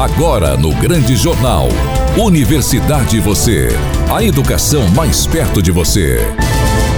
Agora no Grande Jornal. Universidade Você. A educação mais perto de você.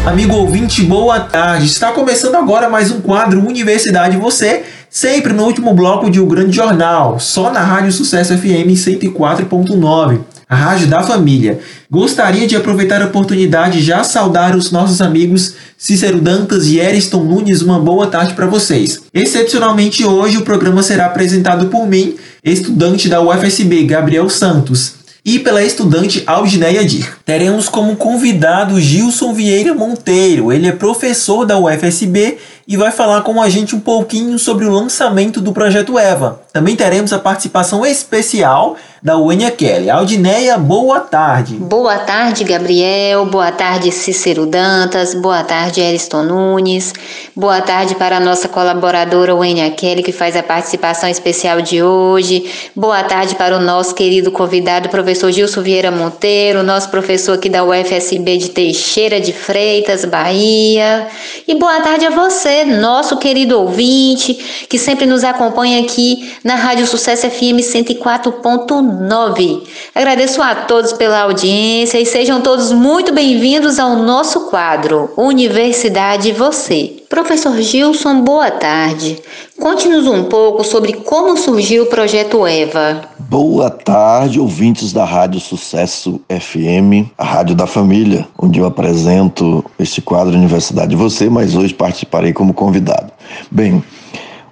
Amigo ouvinte, boa tarde. Está começando agora mais um quadro Universidade Você, sempre no último bloco de O Grande Jornal, só na Rádio Sucesso FM 104.9 a Rádio da Família. Gostaria de aproveitar a oportunidade e já saudar os nossos amigos Cícero Dantas e Eriston Nunes. Uma boa tarde para vocês. Excepcionalmente hoje o programa será apresentado por mim, estudante da UFSB, Gabriel Santos e pela estudante Aldineia Dir. Teremos como convidado Gilson Vieira Monteiro. Ele é professor da UFSB e vai falar com a gente um pouquinho sobre o lançamento do projeto EVA. Também teremos a participação especial da Uênia Kelly. Aldineia, boa tarde. Boa tarde, Gabriel. Boa tarde, Cícero Dantas. Boa tarde, Eriston Nunes. Boa tarde para a nossa colaboradora Uênia Kelly, que faz a participação especial de hoje. Boa tarde para o nosso querido convidado, professor Gilson Vieira Monteiro, nosso professor aqui da UFSB de Teixeira de Freitas, Bahia. E boa tarde a você, nosso querido ouvinte, que sempre nos acompanha aqui na Rádio Sucesso FM 104.9. 9. Agradeço a todos pela audiência e sejam todos muito bem-vindos ao nosso quadro Universidade Você. Professor Gilson, boa tarde. Conte-nos um pouco sobre como surgiu o projeto EVA. Boa tarde, ouvintes da Rádio Sucesso FM, a Rádio da Família, onde eu apresento este quadro Universidade Você, mas hoje participarei como convidado. Bem,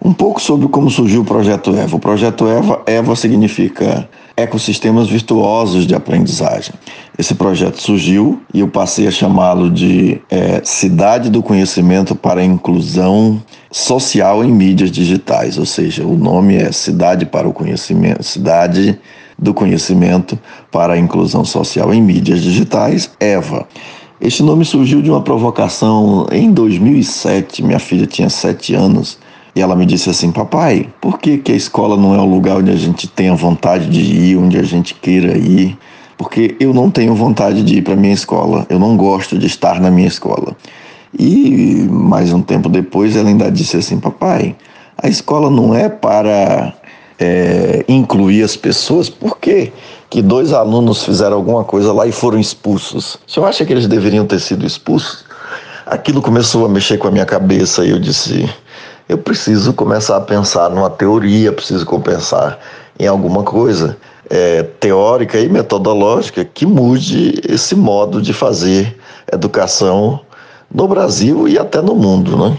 um pouco sobre como surgiu o projeto EVA. O projeto EVA, EVA significa ecossistemas virtuosos de aprendizagem. Esse projeto surgiu e eu passei a chamá-lo de é, Cidade do Conhecimento para a Inclusão Social em Mídias Digitais, ou seja, o nome é Cidade para o Conhecimento, Cidade do Conhecimento para a Inclusão Social em Mídias Digitais, EVA. Este nome surgiu de uma provocação em 2007. Minha filha tinha sete anos e ela me disse assim: Papai, por que, que a escola não é o lugar onde a gente tenha vontade de ir, onde a gente queira ir? Porque eu não tenho vontade de ir para minha escola, eu não gosto de estar na minha escola. E mais um tempo depois ela ainda disse assim: Papai, a escola não é para é, incluir as pessoas, por quê? que dois alunos fizeram alguma coisa lá e foram expulsos. O senhor acha que eles deveriam ter sido expulsos? Aquilo começou a mexer com a minha cabeça e eu disse: eu preciso começar a pensar numa teoria, preciso pensar em alguma coisa é, teórica e metodológica que mude esse modo de fazer educação no Brasil e até no mundo, né?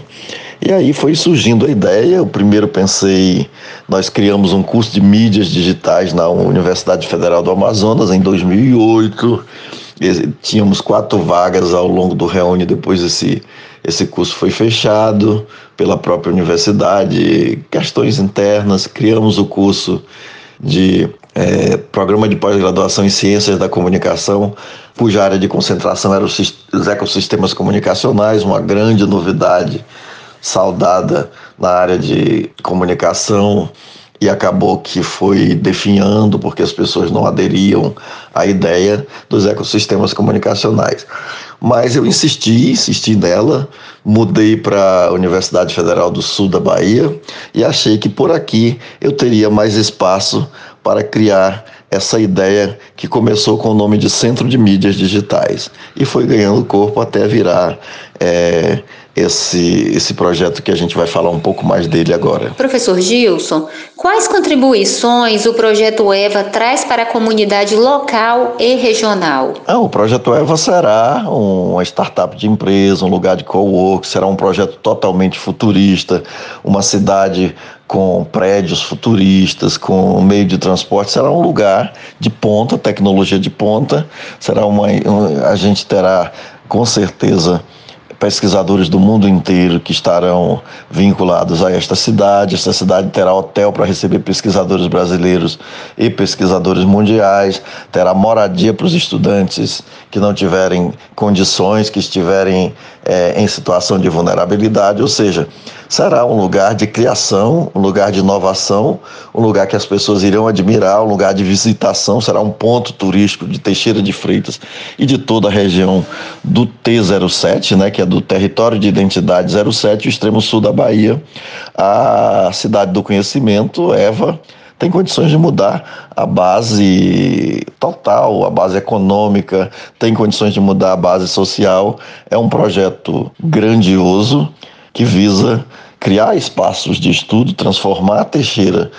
E aí foi surgindo a ideia. Eu primeiro pensei, nós criamos um curso de mídias digitais na Universidade Federal do Amazonas em 2008. Tínhamos quatro vagas ao longo do Reúne, depois esse, esse curso foi fechado pela própria universidade, questões internas, criamos o curso de é, programa de pós-graduação em Ciências da Comunicação, cuja área de concentração era os ecossistemas comunicacionais, uma grande novidade saudada na área de comunicação e acabou que foi definhando porque as pessoas não aderiam à ideia dos ecossistemas comunicacionais. Mas eu insisti, insisti nela, mudei para a Universidade Federal do Sul da Bahia e achei que por aqui eu teria mais espaço para criar essa ideia que começou com o nome de Centro de Mídias Digitais e foi ganhando corpo até virar é, esse, esse projeto que a gente vai falar um pouco mais dele agora. Professor Gilson, quais contribuições o projeto EVA traz para a comunidade local e regional? Ah, o projeto EVA será uma startup de empresa, um lugar de co-work, será um projeto totalmente futurista, uma cidade com prédios futuristas, com meio de transporte, será um lugar de ponta, tecnologia de ponta, será uma a gente terá com certeza pesquisadores do mundo inteiro que estarão vinculados a esta cidade. Esta cidade terá hotel para receber pesquisadores brasileiros e pesquisadores mundiais, terá moradia para os estudantes que não tiverem condições, que estiverem é, em situação de vulnerabilidade, ou seja, será um lugar de criação, um lugar de inovação, um lugar que as pessoas irão admirar, um lugar de visitação, será um ponto turístico de Teixeira de Freitas e de toda a região do T07, né, que é do território de identidade 07, o extremo sul da Bahia, a cidade do conhecimento, Eva, tem condições de mudar a base total, a base econômica, tem condições de mudar a base social. É um projeto grandioso que visa criar espaços de estudo, transformar a Teixeira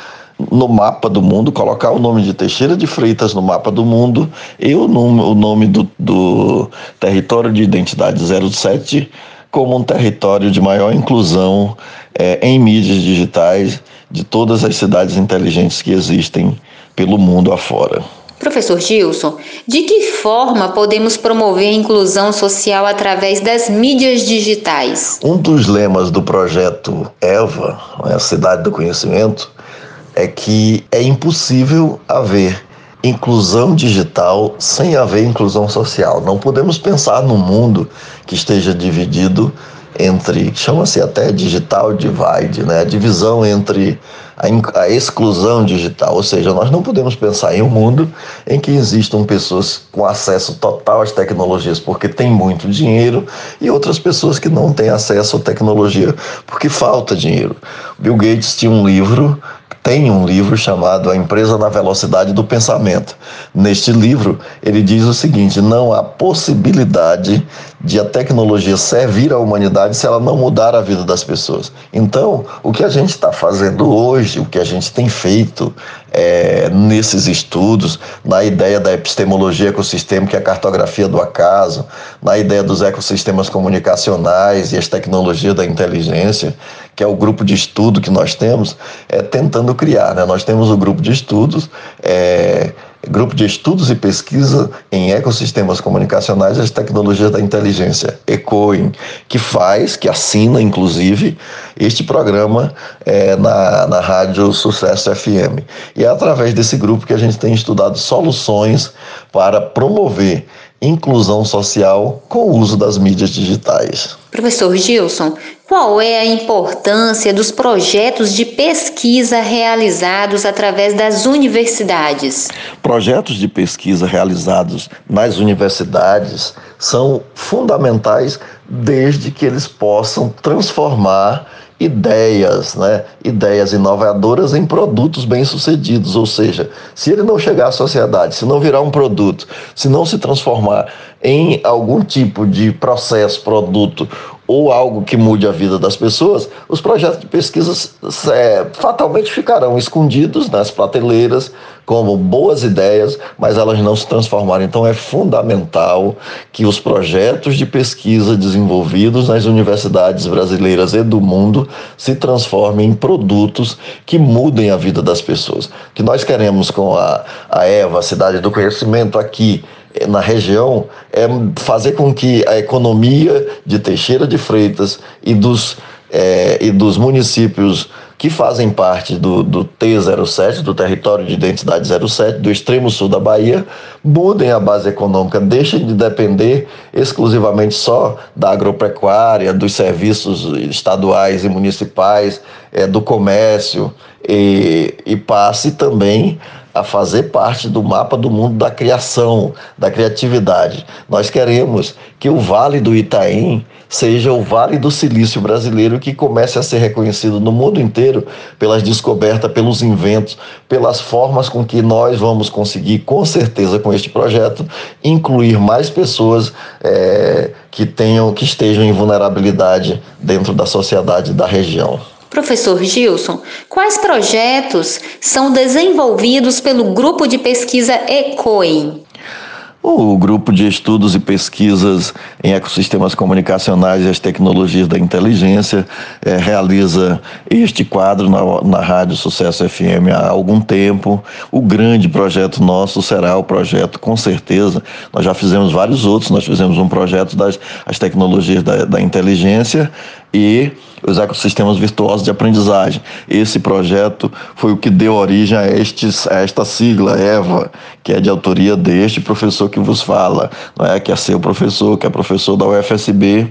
no mapa do mundo, colocar o nome de Teixeira de Freitas no mapa do mundo e o nome, o nome do, do território de identidade 07 como um território de maior inclusão é, em mídias digitais de todas as cidades inteligentes que existem pelo mundo afora. Professor Gilson, de que forma podemos promover a inclusão social através das mídias digitais? Um dos lemas do projeto EVA, a Cidade do Conhecimento, é que é impossível haver inclusão digital sem haver inclusão social. Não podemos pensar num mundo que esteja dividido entre, chama-se até digital divide, né? a divisão entre a, a, exclusão digital, ou seja, nós não podemos pensar em um mundo em que existam pessoas com acesso total às tecnologias porque têm muito dinheiro e outras pessoas que não têm acesso à tecnologia porque falta dinheiro. Bill Gates tinha um livro tem um livro chamado A Empresa na Velocidade do Pensamento. Neste livro, ele diz o seguinte: não há possibilidade de a tecnologia servir à humanidade se ela não mudar a vida das pessoas. Então, o que a gente está fazendo hoje, o que a gente tem feito é, nesses estudos, na ideia da epistemologia ecossistêmica, é a cartografia do acaso, na ideia dos ecossistemas comunicacionais e as tecnologias da inteligência, que é o grupo de estudo que nós temos, é tentando criar. Né? Nós temos o grupo de estudos. É, Grupo de Estudos e Pesquisa em Ecossistemas Comunicacionais e as Tecnologias da Inteligência, ECOIN, que faz, que assina, inclusive, este programa é, na, na Rádio Sucesso FM. E é através desse grupo que a gente tem estudado soluções para promover inclusão social com o uso das mídias digitais. Professor Gilson, qual é a importância dos projetos de pesquisa realizados através das universidades? Projetos de pesquisa realizados nas universidades são fundamentais desde que eles possam transformar ideias, né? ideias inovadoras em produtos bem-sucedidos. Ou seja, se ele não chegar à sociedade, se não virar um produto, se não se transformar em algum tipo de processo, produto ou algo que mude a vida das pessoas, os projetos de pesquisa é, fatalmente ficarão escondidos nas prateleiras como boas ideias, mas elas não se transformarem. Então é fundamental que os projetos de pesquisa desenvolvidos nas universidades brasileiras e do mundo se transformem em produtos que mudem a vida das pessoas. O que nós queremos com a, a EVA, a Cidade do Conhecimento, aqui na região é fazer com que a economia de Teixeira de Freitas e dos, é, e dos municípios que fazem parte do, do T07, do Território de Identidade 07, do extremo sul da Bahia, mudem a base econômica, deixem de depender exclusivamente só da agropecuária, dos serviços estaduais e municipais, é, do comércio, e, e passe também a fazer parte do mapa do mundo da criação, da criatividade. Nós queremos que o Vale do Itaim seja o Vale do Silício brasileiro que comece a ser reconhecido no mundo inteiro pelas descobertas, pelos inventos, pelas formas com que nós vamos conseguir, com certeza, com este projeto, incluir mais pessoas é, que tenham, que estejam em vulnerabilidade dentro da sociedade da região. Professor Gilson, quais projetos são desenvolvidos pelo grupo de pesquisa ECOIN? O grupo de estudos e pesquisas em ecossistemas comunicacionais e as tecnologias da inteligência é, realiza este quadro na, na Rádio Sucesso FM há algum tempo. O grande projeto nosso será o projeto, com certeza. Nós já fizemos vários outros. Nós fizemos um projeto das as tecnologias da, da inteligência e os ecossistemas virtuosos de aprendizagem. Esse projeto foi o que deu origem a, estes, a esta sigla, EVA, que é de autoria deste professor que vos fala, não é? que é seu professor, que é professor da UFSB.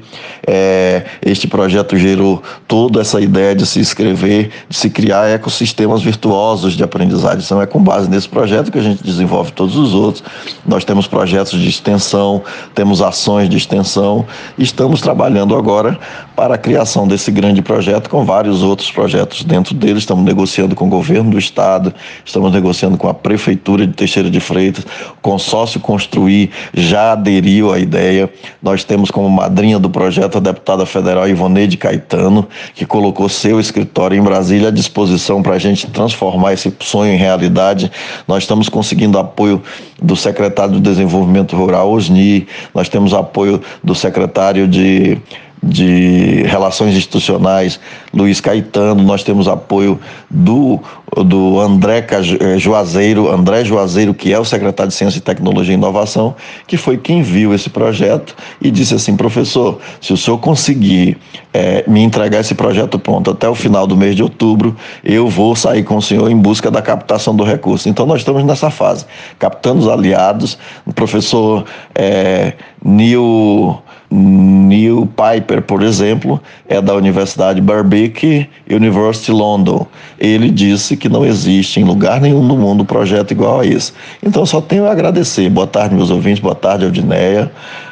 É, este projeto gerou toda essa ideia de se escrever, de se criar ecossistemas virtuosos de aprendizagem. Então é com base nesse projeto que a gente desenvolve todos os outros. Nós temos projetos de extensão, temos ações de extensão, estamos trabalhando agora para criar criação desse grande projeto com vários outros projetos dentro dele. Estamos negociando com o governo do estado, estamos negociando com a prefeitura de Teixeira de Freitas, o consórcio Construir já aderiu à ideia. Nós temos como madrinha do projeto a deputada federal Ivoneide Caetano, que colocou seu escritório em Brasília à disposição para a gente transformar esse sonho em realidade. Nós estamos conseguindo apoio do secretário de Desenvolvimento Rural, Osni, nós temos apoio do secretário de de Relações Institucionais, Luiz Caetano, nós temos apoio do, do André eh, Juazeiro, André Juazeiro, que é o secretário de Ciência e Tecnologia e Inovação, que foi quem viu esse projeto e disse assim, professor, se o senhor conseguir é, me entregar esse projeto pronto até o final do mês de outubro, eu vou sair com o senhor em busca da captação do recurso. Então nós estamos nessa fase, captando os aliados, o professor é, Neil Neil Piper, por exemplo, é da Universidade Birkbeck University London. Ele disse que não existe em lugar nenhum no mundo projeto igual a esse. Então só tenho a agradecer. Boa tarde, meus ouvintes, boa tarde, Aldineia.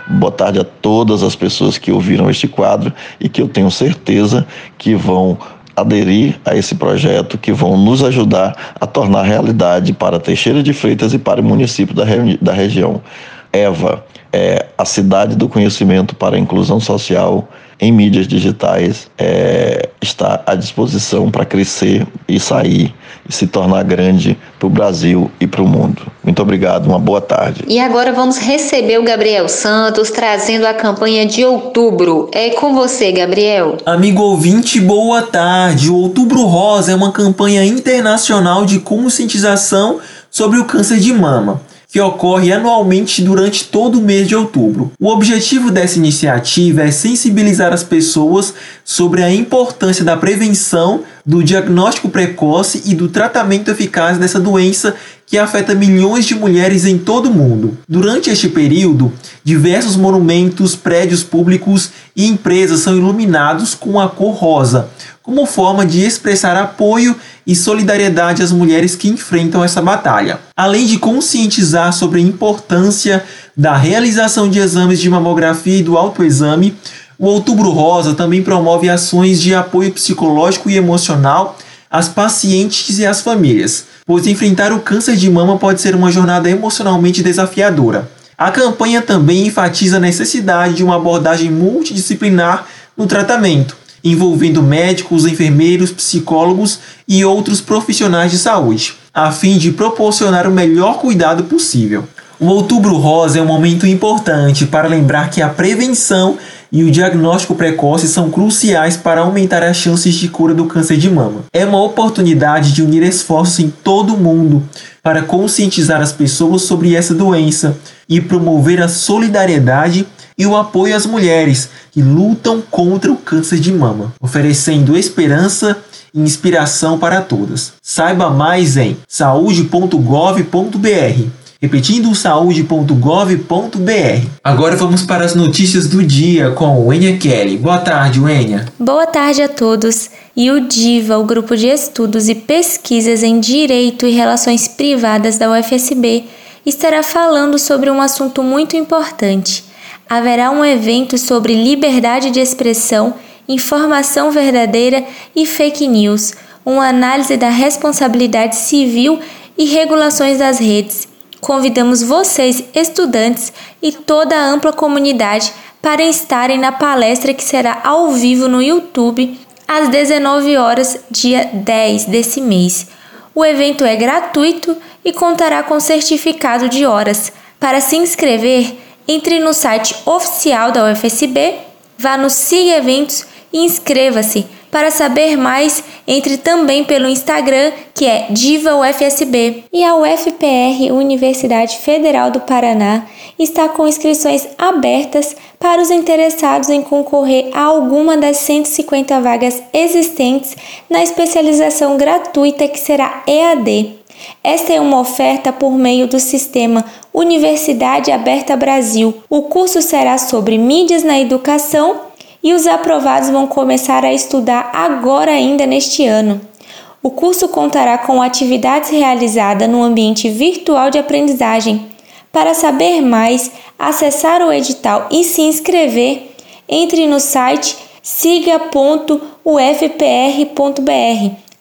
Boa tarde a todas as pessoas que ouviram este quadro e que eu tenho certeza que vão aderir a esse projeto, que vão nos ajudar a tornar realidade para Teixeira de Freitas e para o município da, da região. Eva, é, a cidade do conhecimento para a inclusão social em mídias digitais é, está à disposição para crescer e sair e se tornar grande para o Brasil e para o mundo. Muito obrigado, uma boa tarde. E agora vamos receber o Gabriel Santos trazendo a campanha de outubro. É com você, Gabriel. Amigo ouvinte, boa tarde. O Outubro Rosa é uma campanha internacional de conscientização sobre o câncer de mama que ocorre anualmente durante todo o mês de outubro. O objetivo dessa iniciativa é sensibilizar as pessoas sobre a importância da prevenção, do diagnóstico precoce e do tratamento eficaz dessa doença que afeta milhões de mulheres em todo o mundo. Durante este período, diversos monumentos, prédios públicos e empresas são iluminados com a cor rosa, como forma de expressar apoio e solidariedade às mulheres que enfrentam essa batalha. Além de conscientizar sobre a importância da realização de exames de mamografia e do autoexame, o Outubro Rosa também promove ações de apoio psicológico e emocional às pacientes e às famílias, pois enfrentar o câncer de mama pode ser uma jornada emocionalmente desafiadora. A campanha também enfatiza a necessidade de uma abordagem multidisciplinar no tratamento, envolvendo médicos, enfermeiros, psicólogos e outros profissionais de saúde, a fim de proporcionar o melhor cuidado possível. O Outubro Rosa é um momento importante para lembrar que a prevenção e o diagnóstico precoce são cruciais para aumentar as chances de cura do câncer de mama. É uma oportunidade de unir esforços em todo o mundo para conscientizar as pessoas sobre essa doença e promover a solidariedade e o apoio às mulheres que lutam contra o câncer de mama, oferecendo esperança e inspiração para todas. Saiba mais em saúde.gov.br. Repetindo, saúde.gov.br. Agora vamos para as notícias do dia com Enya Kelly. Boa tarde, Enya. Boa tarde a todos. E o DIVA, o Grupo de Estudos e Pesquisas em Direito e Relações Privadas da UFSB, estará falando sobre um assunto muito importante haverá um evento sobre liberdade de expressão, informação verdadeira e fake news, uma análise da responsabilidade civil e regulações das redes. Convidamos vocês, estudantes e toda a ampla comunidade para estarem na palestra que será ao vivo no YouTube às 19 horas, dia 10 desse mês. O evento é gratuito e contará com certificado de horas. Para se inscrever, entre no site oficial da UFSB, vá no Siga Eventos e inscreva-se. Para saber mais, entre também pelo Instagram, que é Diva UFSB. E a UFPR, Universidade Federal do Paraná, está com inscrições abertas para os interessados em concorrer a alguma das 150 vagas existentes na especialização gratuita que será EAD. Esta é uma oferta por meio do sistema Universidade Aberta Brasil. O curso será sobre mídias na educação e os aprovados vão começar a estudar agora ainda neste ano. O curso contará com atividades realizadas no ambiente virtual de aprendizagem. Para saber mais, acessar o edital e se inscrever, entre no site siga.ufpr.br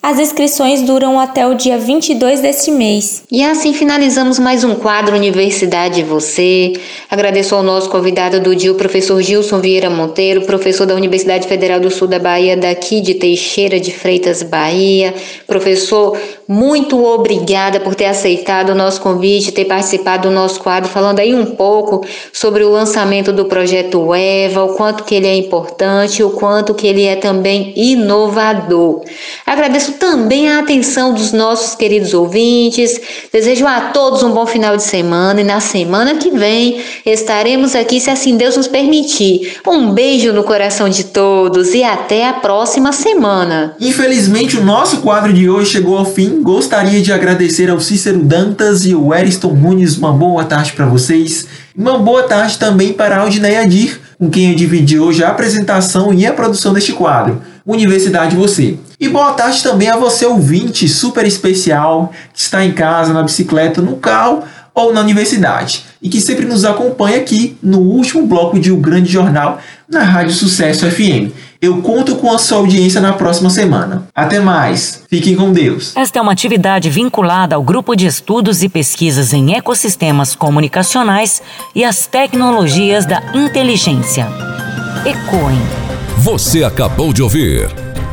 as inscrições duram até o dia 22 deste mês. E assim finalizamos mais um quadro Universidade Você. Agradeço ao nosso convidado do dia, o professor Gilson Vieira Monteiro, professor da Universidade Federal do Sul da Bahia, daqui de Teixeira de Freitas, Bahia. Professor, muito obrigada por ter aceitado o nosso convite, ter participado do nosso quadro, falando aí um pouco sobre o lançamento do projeto EVA, o quanto que ele é importante, o quanto que ele é também inovador. Agradeço também a atenção dos nossos queridos ouvintes. Desejo a todos um bom final de semana e na semana que vem estaremos aqui, se assim Deus nos permitir. Um beijo no coração de todos e até a próxima semana. Infelizmente, o nosso quadro de hoje chegou ao fim gostaria de agradecer ao Cícero Dantas e ao Eriston Nunes. Uma boa tarde para vocês. Uma boa tarde também para a Aldineia Dir, com quem eu dividi hoje a apresentação e a produção deste quadro. Universidade Você. E boa tarde também a você, ouvinte super especial, que está em casa, na bicicleta, no carro ou na universidade e que sempre nos acompanha aqui no último bloco de O Grande Jornal na Rádio Sucesso FM. Eu conto com a sua audiência na próxima semana. Até mais. Fiquem com Deus. Esta é uma atividade vinculada ao grupo de estudos e pesquisas em ecossistemas comunicacionais e as tecnologias da inteligência. Ecoem. Você acabou de ouvir